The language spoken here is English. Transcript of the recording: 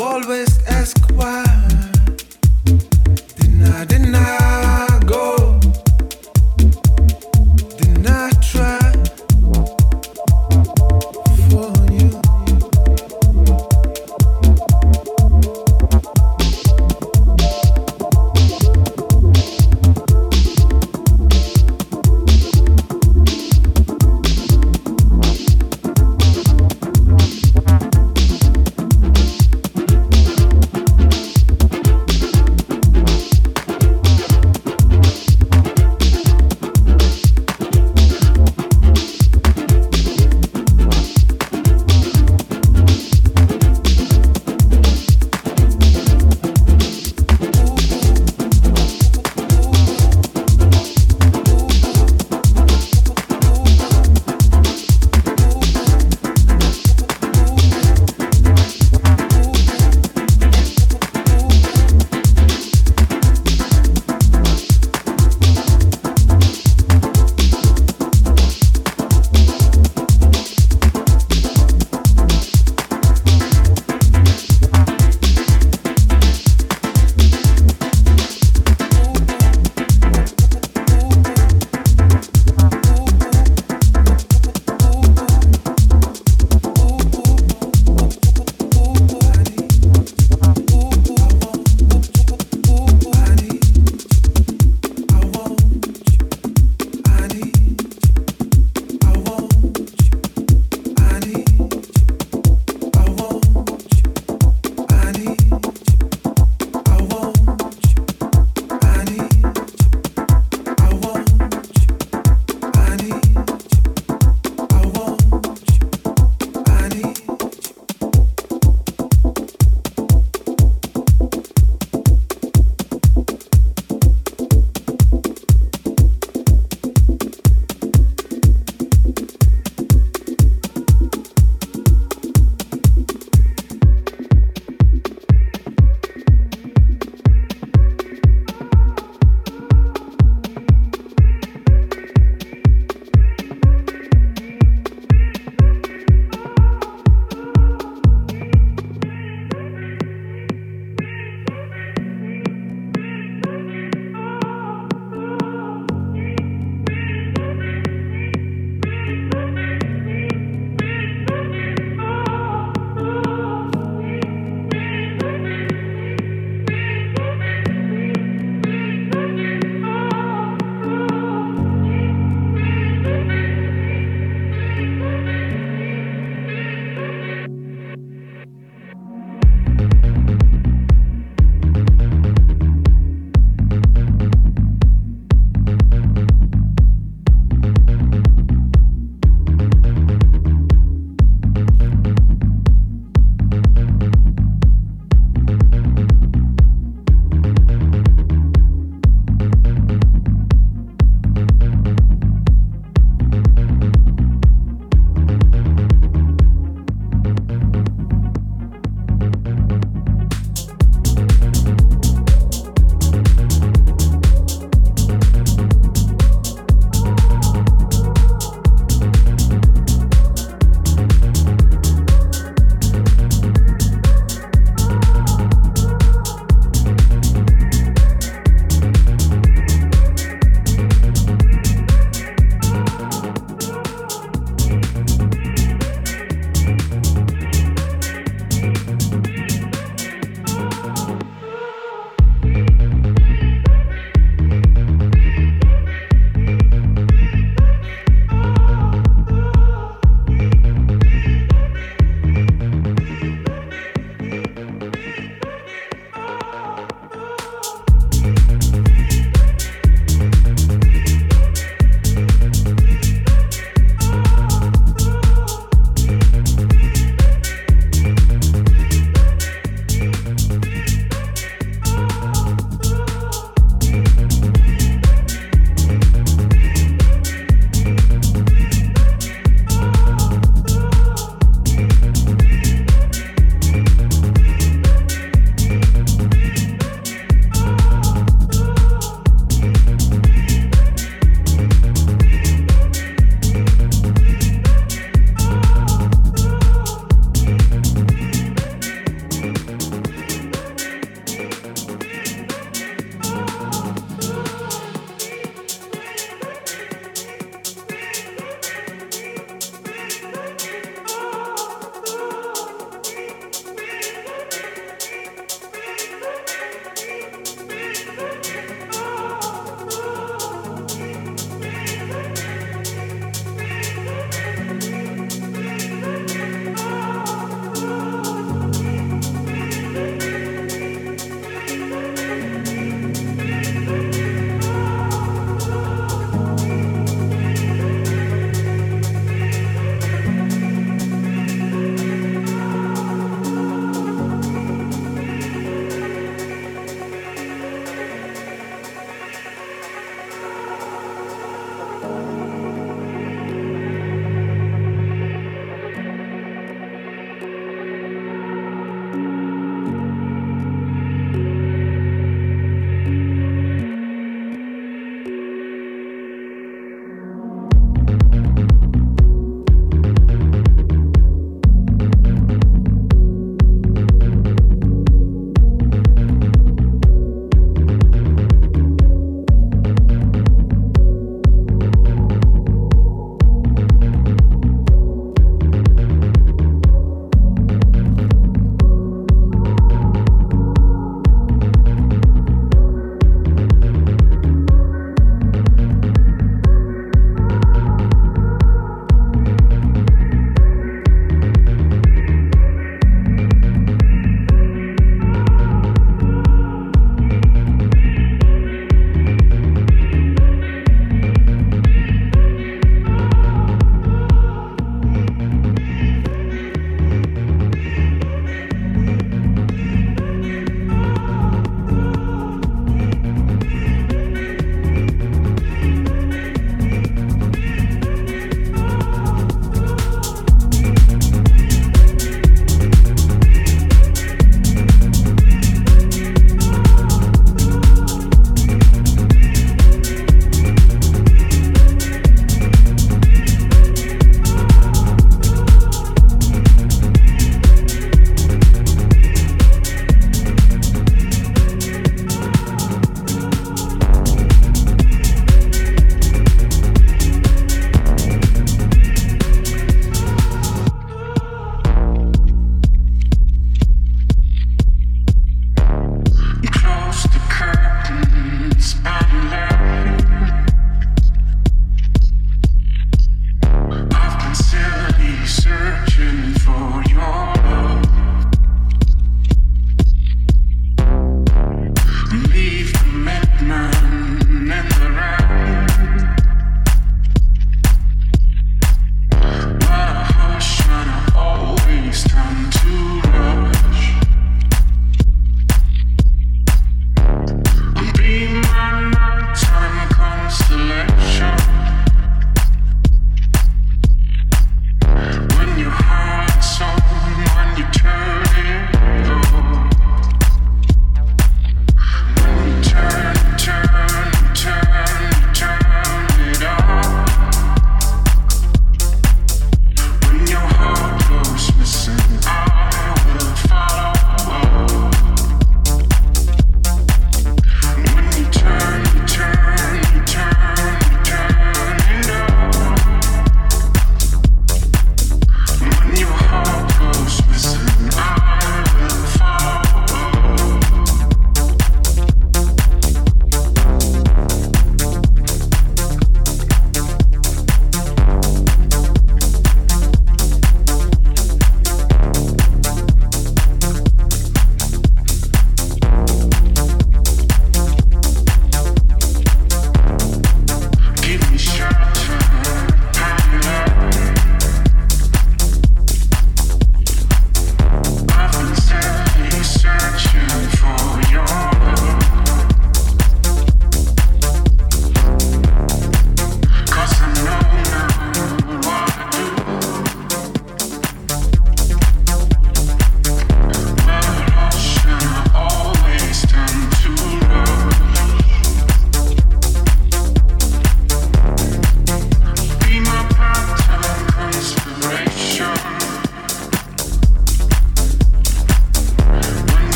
always ask why. Didn't I.